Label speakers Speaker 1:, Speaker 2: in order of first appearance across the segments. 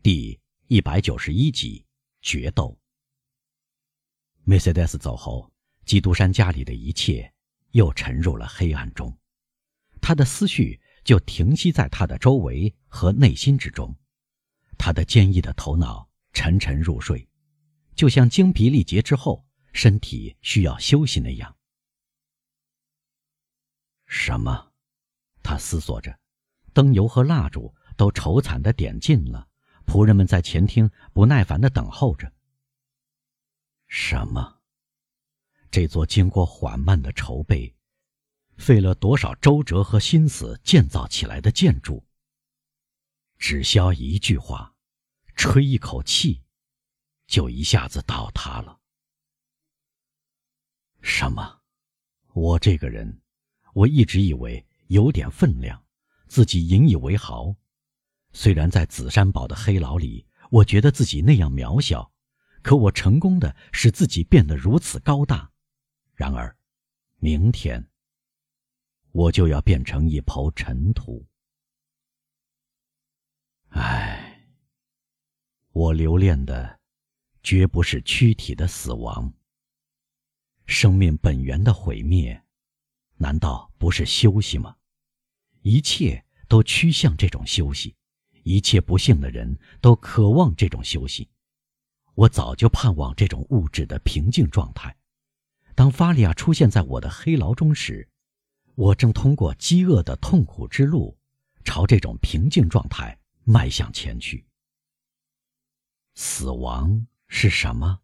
Speaker 1: 第一百九十一集决斗。梅赛德斯走后，基督山家里的一切又沉入了黑暗中，他的思绪就停息在他的周围和内心之中，他的坚毅的头脑沉沉入睡，就像精疲力竭之后身体需要休息那样。什么？他思索着，灯油和蜡烛都愁惨的点尽了。仆人们在前厅不耐烦的等候着。什么？这座经过缓慢的筹备、费了多少周折和心思建造起来的建筑，只消一句话，吹一口气，就一下子倒塌了？什么？我这个人，我一直以为有点分量，自己引以为豪。虽然在紫山堡的黑牢里，我觉得自己那样渺小，可我成功的使自己变得如此高大。然而，明天我就要变成一抔尘土。唉，我留恋的绝不是躯体的死亡，生命本源的毁灭，难道不是休息吗？一切都趋向这种休息。一切不幸的人都渴望这种休息，我早就盼望这种物质的平静状态。当法利亚出现在我的黑牢中时，我正通过饥饿的痛苦之路，朝这种平静状态迈向前去。死亡是什么？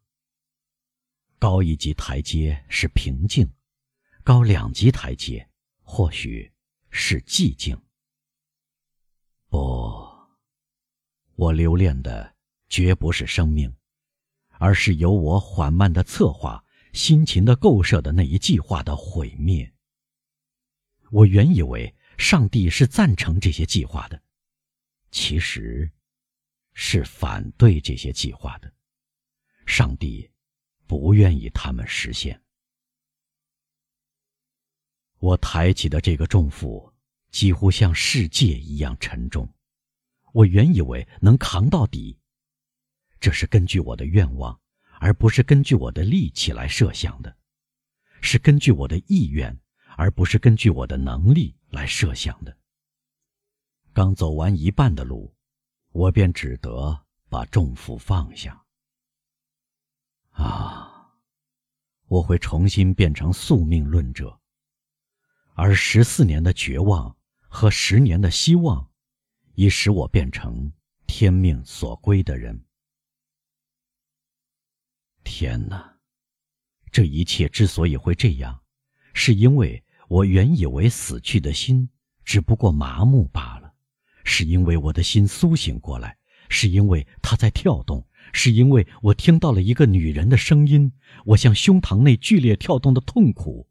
Speaker 1: 高一级台阶是平静，高两级台阶或许是寂静。不。我留恋的绝不是生命，而是由我缓慢的策划、辛勤的构设的那一计划的毁灭。我原以为上帝是赞成这些计划的，其实，是反对这些计划的。上帝不愿意他们实现。我抬起的这个重负，几乎像世界一样沉重。我原以为能扛到底，这是根据我的愿望，而不是根据我的力气来设想的；是根据我的意愿，而不是根据我的能力来设想的。刚走完一半的路，我便只得把重负放下。啊，我会重新变成宿命论者，而十四年的绝望和十年的希望。已使我变成天命所归的人。天哪，这一切之所以会这样，是因为我原以为死去的心只不过麻木罢了，是因为我的心苏醒过来，是因为它在跳动，是因为我听到了一个女人的声音，我向胸膛内剧烈跳动的痛苦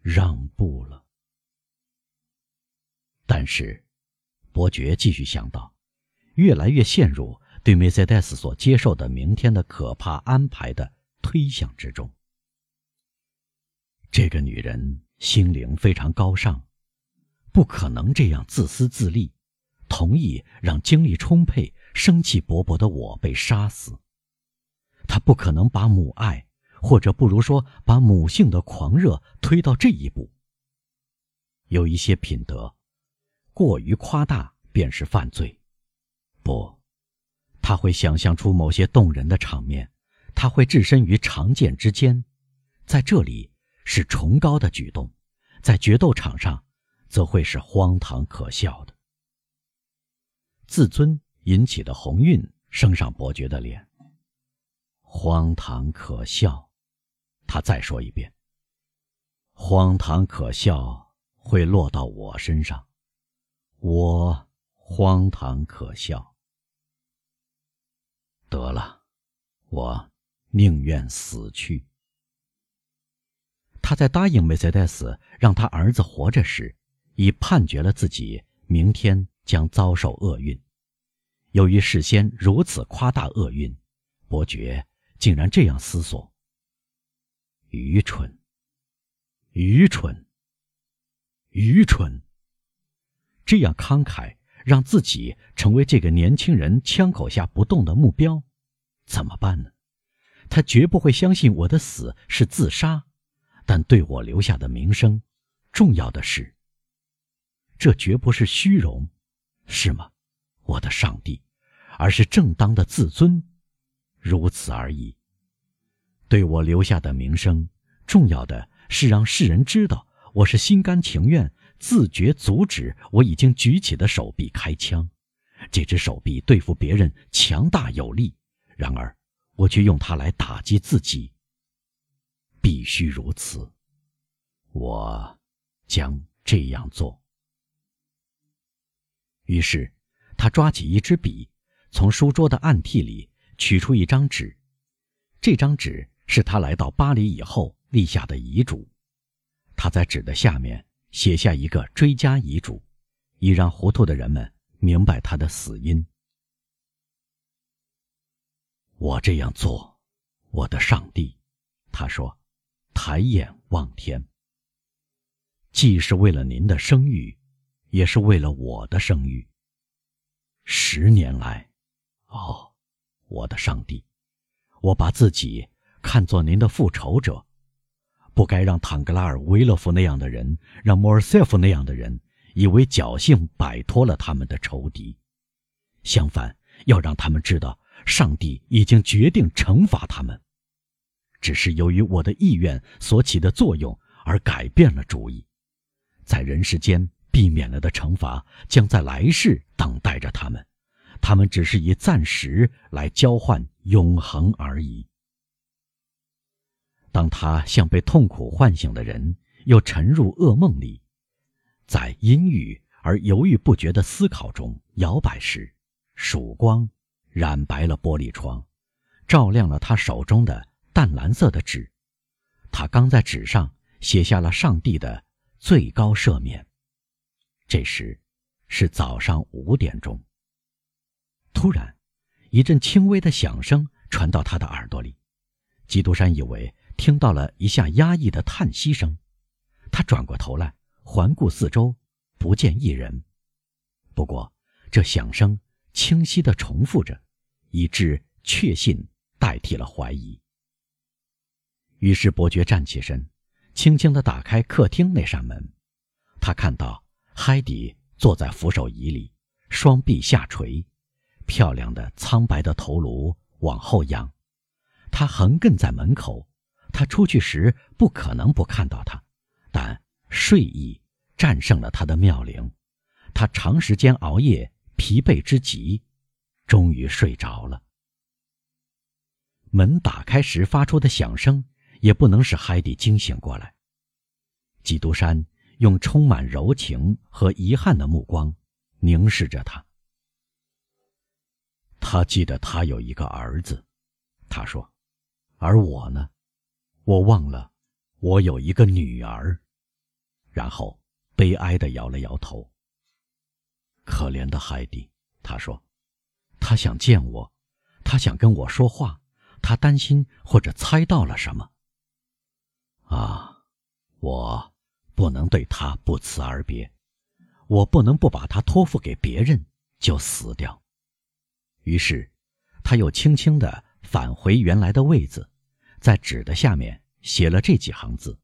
Speaker 1: 让步了。但是。伯爵继续想到，越来越陷入对梅赛德斯所接受的明天的可怕安排的推想之中。这个女人心灵非常高尚，不可能这样自私自利，同意让精力充沛、生气勃勃的我被杀死。她不可能把母爱，或者不如说把母性的狂热推到这一步。有一些品德。过于夸大便是犯罪，不，他会想象出某些动人的场面，他会置身于长剑之间，在这里是崇高的举动，在决斗场上，则会是荒唐可笑的。自尊引起的红晕升上伯爵的脸。荒唐可笑，他再说一遍。荒唐可笑会落到我身上。我荒唐可笑，得了，我宁愿死去。他在答应梅赛德斯让他儿子活着时，已判决了自己明天将遭受厄运。由于事先如此夸大厄运，伯爵竟然这样思索：愚蠢，愚蠢，愚蠢。这样慷慨，让自己成为这个年轻人枪口下不动的目标，怎么办呢？他绝不会相信我的死是自杀，但对我留下的名声，重要的是，这绝不是虚荣，是吗，我的上帝？而是正当的自尊，如此而已。对我留下的名声，重要的是让世人知道我是心甘情愿、自觉阻止我已经举起的手臂开枪。这只手臂对付别人强大有力，然而。我却用它来打击自己。必须如此，我将这样做。于是，他抓起一支笔，从书桌的暗屉里取出一张纸。这张纸是他来到巴黎以后立下的遗嘱。他在纸的下面写下一个追加遗嘱，以让糊涂的人们明白他的死因。我这样做，我的上帝，他说，抬眼望天。既是为了您的声誉，也是为了我的声誉。十年来，哦，我的上帝，我把自己看作您的复仇者，不该让坦格拉尔·维勒夫那样的人，让莫尔塞夫那样的人，以为侥幸摆脱了他们的仇敌。相反，要让他们知道。上帝已经决定惩罚他们，只是由于我的意愿所起的作用而改变了主意。在人世间避免了的惩罚，将在来世等待着他们。他们只是以暂时来交换永恒而已。当他像被痛苦唤醒的人，又沉入噩梦里，在阴郁而犹豫不决的思考中摇摆时，曙光。染白了玻璃窗，照亮了他手中的淡蓝色的纸。他刚在纸上写下了上帝的最高赦免。这时，是早上五点钟。突然，一阵轻微的响声传到他的耳朵里。基督山以为听到了一下压抑的叹息声。他转过头来，环顾四周，不见一人。不过，这响声清晰地重复着。以致确信代替了怀疑。于是伯爵站起身，轻轻地打开客厅那扇门。他看到海迪坐在扶手椅里，双臂下垂，漂亮的苍白的头颅往后仰。他横亘在门口。他出去时不可能不看到他，但睡意战胜了他的妙龄。他长时间熬夜，疲惫之极。终于睡着了。门打开时发出的响声也不能使海蒂惊醒过来。基督山用充满柔情和遗憾的目光凝视着他。他记得他有一个儿子，他说，而我呢，我忘了我有一个女儿。然后悲哀的摇了摇头。可怜的海蒂，他说。他想见我，他想跟我说话，他担心或者猜到了什么。啊，我不能对他不辞而别，我不能不把他托付给别人就死掉。于是，他又轻轻地返回原来的位子，在纸的下面写了这几行字：“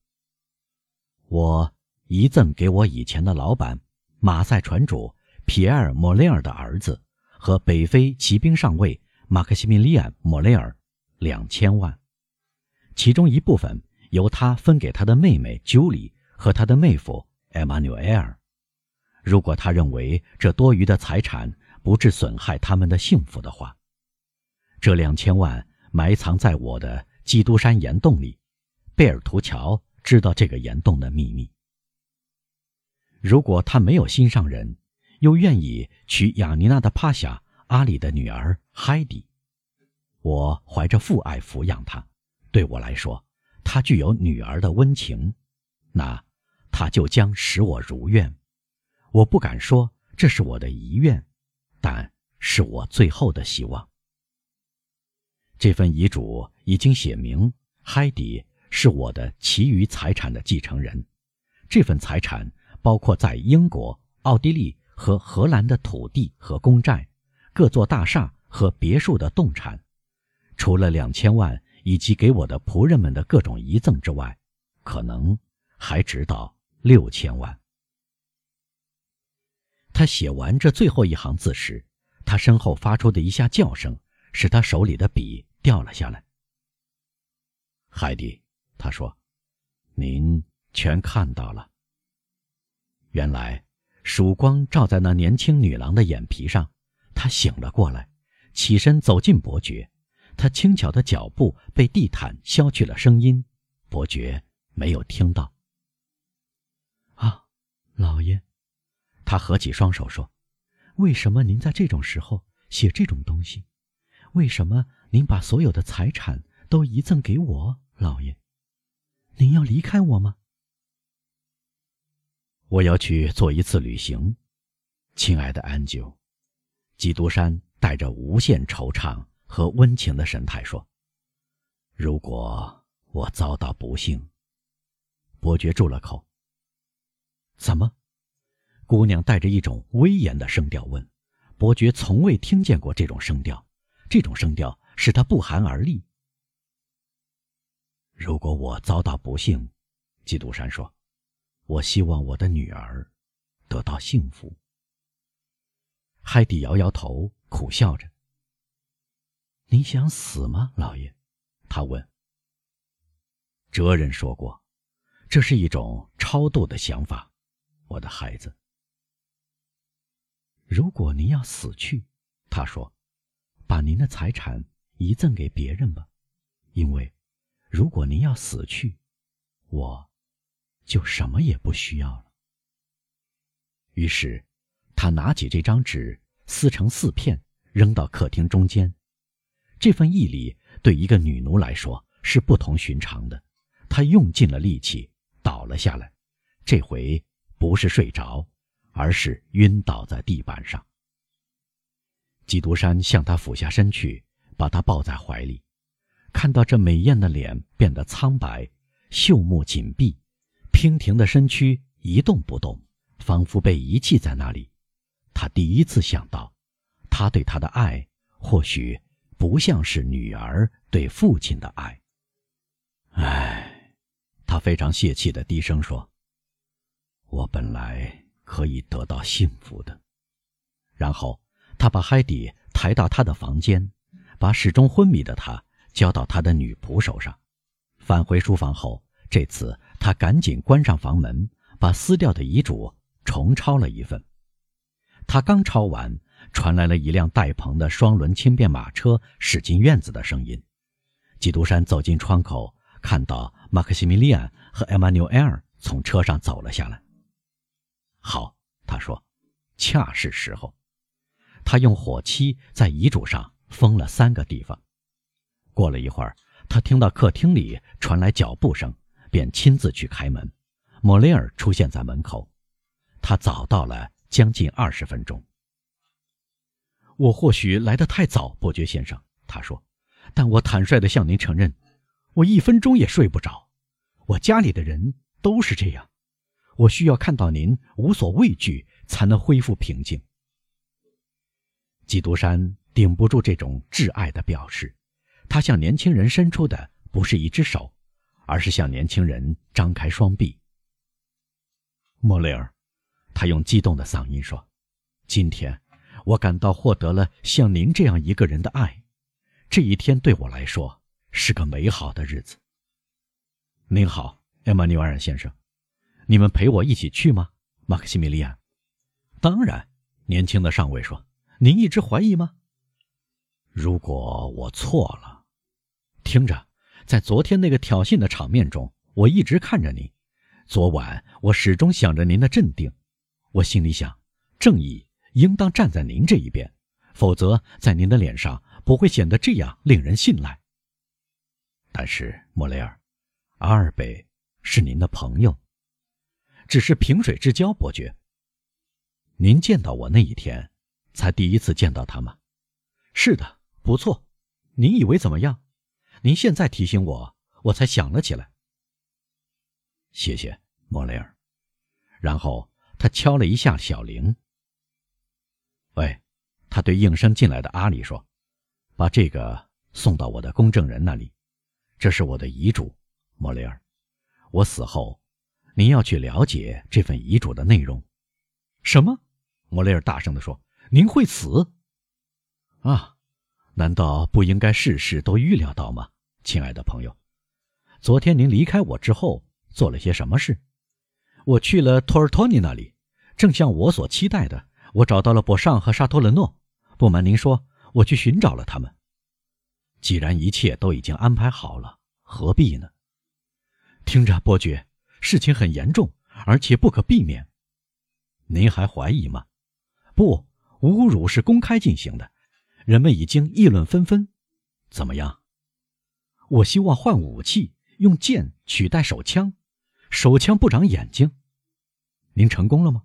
Speaker 1: 我遗赠给我以前的老板马赛船主皮埃尔·莫雷尔的儿子。”和北非骑兵上尉马克西米利安·莫雷尔两千万，其中一部分由他分给他的妹妹朱莉和他的妹夫艾玛纽埃尔。如果他认为这多余的财产不致损害他们的幸福的话，这两千万埋藏在我的基督山岩洞里。贝尔图乔知道这个岩洞的秘密。如果他没有心上人。又愿意娶雅尼娜的帕夏阿里的女儿海迪，我怀着父爱抚养她，对我来说，她具有女儿的温情，那她就将使我如愿。我不敢说这是我的遗愿，但是我最后的希望。这份遗嘱已经写明，海迪是我的其余财产的继承人，这份财产包括在英国、奥地利。和荷兰的土地和公债，各座大厦和别墅的动产，除了两千万以及给我的仆人们的各种遗赠之外，可能还值到六千万。他写完这最后一行字时，他身后发出的一下叫声，使他手里的笔掉了下来。海蒂，他说：“您全看到了。”原来，曙光照在那年轻女郎的眼皮上，她醒了过来，起身走进伯爵。她轻巧的脚步被地毯消去了声音，伯爵没有听到。啊，老爷。他合起双手说：“为什么您在这种时候写这种东西？为什么您把所有的财产都遗赠给我，老爷？您要离开我吗？”我要去做一次旅行，亲爱的安九。基督山带着无限惆怅和温情的神态说：“如果我遭到不幸。”伯爵住了口。怎么？姑娘带着一种威严的声调问：“伯爵从未听见过这种声调，这种声调使他不寒而栗。”如果我遭到不幸，基督山说：“我希望我的女儿得到幸福。”海蒂摇摇头，苦笑着：“你想死吗，老爷？”他问。哲人说过：“这是一种超度的想法，我的孩子。”如果您要死去，他说：“把您的财产遗赠给别人吧，因为如果您要死去，我就什么也不需要了。”于是，他拿起这张纸，撕成四片，扔到客厅中间。这份毅力对一个女奴来说是不同寻常的。她用尽了力气，倒了下来。这回不是睡着。而是晕倒在地板上。基督山向他俯下身去，把他抱在怀里，看到这美艳的脸变得苍白，秀目紧闭，娉婷的身躯一动不动，仿佛被遗弃在那里。他第一次想到，他对她的爱或许不像是女儿对父亲的爱。唉，他非常泄气的低声说：“我本来……”可以得到幸福的。然后，他把海底抬到他的房间，把始终昏迷的他交到他的女仆手上。返回书房后，这次他赶紧关上房门，把撕掉的遗嘱重抄了一份。他刚抄完，传来了一辆带棚的双轮轻便马车驶进院子的声音。基督山走进窗口，看到马克西米利安和艾玛纽埃尔从车上走了下来。好，他说，恰是时候。他用火漆在遗嘱上封了三个地方。过了一会儿，他听到客厅里传来脚步声，便亲自去开门。莫雷尔出现在门口，他早到了将近二十分钟。我或许来得太早，伯爵先生，他说，但我坦率地向您承认，我一分钟也睡不着。我家里的人都是这样。我需要看到您无所畏惧，才能恢复平静。基督山顶不住这种挚爱的表示，他向年轻人伸出的不是一只手，而是向年轻人张开双臂。莫雷尔，他用激动的嗓音说：“今天，我感到获得了像您这样一个人的爱，这一天对我来说是个美好的日子。”您好，艾玛纽尔先生。你们陪我一起去吗，马克西米利安？当然，年轻的上尉说。您一直怀疑吗？如果我错了，听着，在昨天那个挑衅的场面中，我一直看着你。昨晚我始终想着您的镇定，我心里想，正义应当站在您这一边，否则在您的脸上不会显得这样令人信赖。但是莫雷尔，阿尔贝是您的朋友。只是萍水之交，伯爵。您见到我那一天，才第一次见到他吗？是的，不错。您以为怎么样？您现在提醒我，我才想了起来。谢谢，莫雷尔。然后他敲了一下小铃。喂，他对应声进来的阿里说：“把这个送到我的公证人那里，这是我的遗嘱，莫雷尔。我死后，您要去了解这份遗嘱的内容。”
Speaker 2: 什么？莫雷尔大声地说：“您会死？
Speaker 1: 啊，难道不应该事事都预料到吗，亲爱的朋友？昨天您离开我之后做了些什么事？我去了托尔托尼那里，正像我所期待的，我找到了博尚和沙托勒诺。不瞒您说，我去寻找了他们。既然一切都已经安排好了，何必呢？
Speaker 2: 听着，伯爵，事情很严重，而且不可避免。
Speaker 1: 您还怀疑吗？不，侮辱是公开进行的，人们已经议论纷纷。怎么样？
Speaker 2: 我希望换武器，用剑取代手枪。手枪不长眼睛。
Speaker 1: 您成功了吗？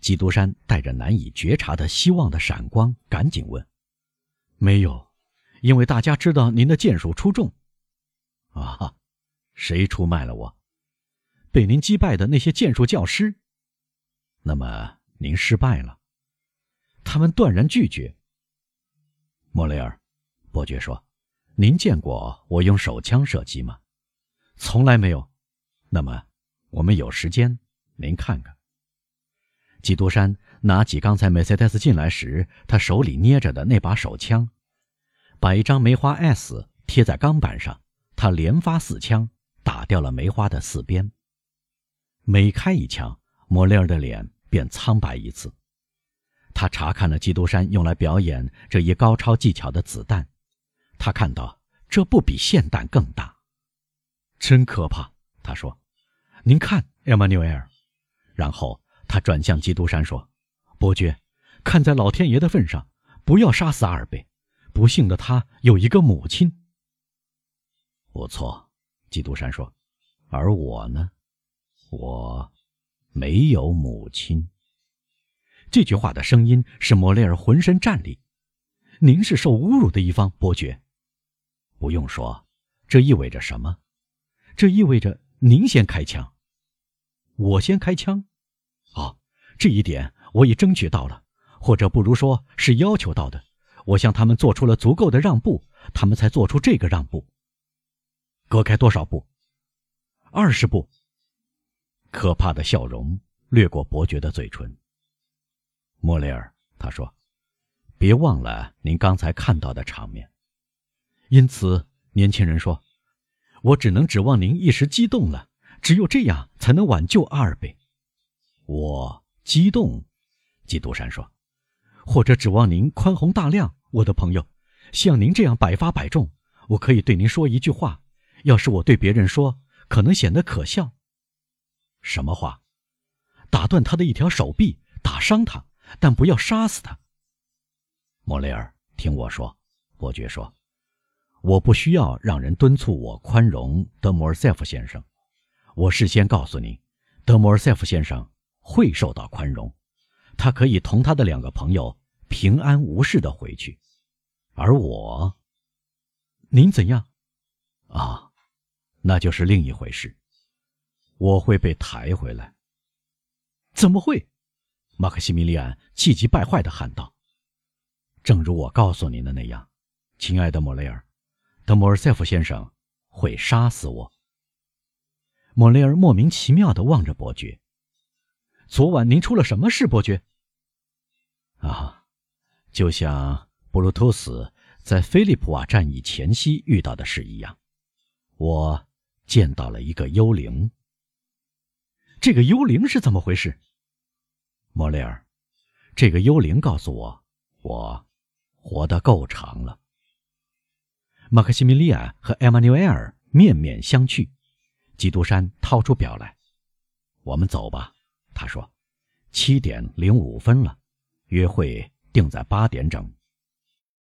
Speaker 1: 基督山带着难以觉察的希望的闪光，赶紧问：“
Speaker 2: 没有，因为大家知道您的剑术出众。
Speaker 1: 啊，谁出卖了我？
Speaker 2: 被您击败的那些剑术教师。
Speaker 1: 那么您失败了。
Speaker 2: 他们断然拒绝。
Speaker 1: 莫雷尔，伯爵说：“您见过我用手枪射击吗？”
Speaker 2: 从来没有。
Speaker 1: 那么，我们有时间，您看看。基督山拿起刚才梅赛德斯进来时他手里捏着的那把手枪，把一张梅花 S 贴在钢板上，他连发四枪，打掉了梅花的四边。每开一枪，莫雷尔的脸便苍白一次。他查看了基督山用来表演这一高超技巧的子弹，他看到这不比霰弹更大，
Speaker 2: 真可怕。他说。您看，埃马纽埃尔然后他转向基督山说：“伯爵，看在老天爷的份上，不要杀死阿尔贝。不幸的他有一个母亲。”
Speaker 1: 不错，基督山说：“而我呢？我没有母亲。”
Speaker 2: 这句话的声音使莫雷尔浑身战栗。您是受侮辱的一方，伯爵。
Speaker 1: 不用说，这意味着什么？
Speaker 2: 这意味着您先开枪。我先开枪，啊，这一点我已争取到了，或者不如说是要求到的。我向他们做出了足够的让步，他们才做出这个让步。隔开多少步？二十步。
Speaker 1: 可怕的笑容掠过伯爵的嘴唇。莫雷尔，他说：“别忘了您刚才看到的场面。”
Speaker 2: 因此，年轻人说：“我只能指望您一时激动了。”只有这样才能挽救阿尔贝。
Speaker 1: 我激动，基督山说：“
Speaker 2: 或者指望您宽宏大量，我的朋友，像您这样百发百中。我可以对您说一句话，要是我对别人说，可能显得可笑。
Speaker 1: 什么话？
Speaker 2: 打断他的一条手臂，打伤他，但不要杀死他。”
Speaker 1: 莫雷尔，听我说，伯爵说：“我不需要让人敦促我宽容德摩尔塞夫先生。”我事先告诉你，德摩尔塞夫先生会受到宽容，他可以同他的两个朋友平安无事的回去，而我，
Speaker 2: 您怎样？
Speaker 1: 啊，那就是另一回事。我会被抬回来。
Speaker 2: 怎么会？马克西米利安气急败坏地喊道：“
Speaker 1: 正如我告诉您的那样，亲爱的莫雷尔，德莫尔塞夫先生会杀死我。”
Speaker 2: 莫雷尔莫名其妙地望着伯爵。昨晚您出了什么事，伯爵？
Speaker 1: 啊，就像布鲁托斯在菲利普瓦战役前夕遇到的事一样，我见到了一个幽灵。
Speaker 2: 这个幽灵是怎么回事？
Speaker 1: 莫雷尔，这个幽灵告诉我，我活得够长了。
Speaker 2: 马克西米利安和艾玛纽埃尔面面相觑。基督山掏出表来，
Speaker 1: 我们走吧。他说：“七点零五分了，约会定在八点整。”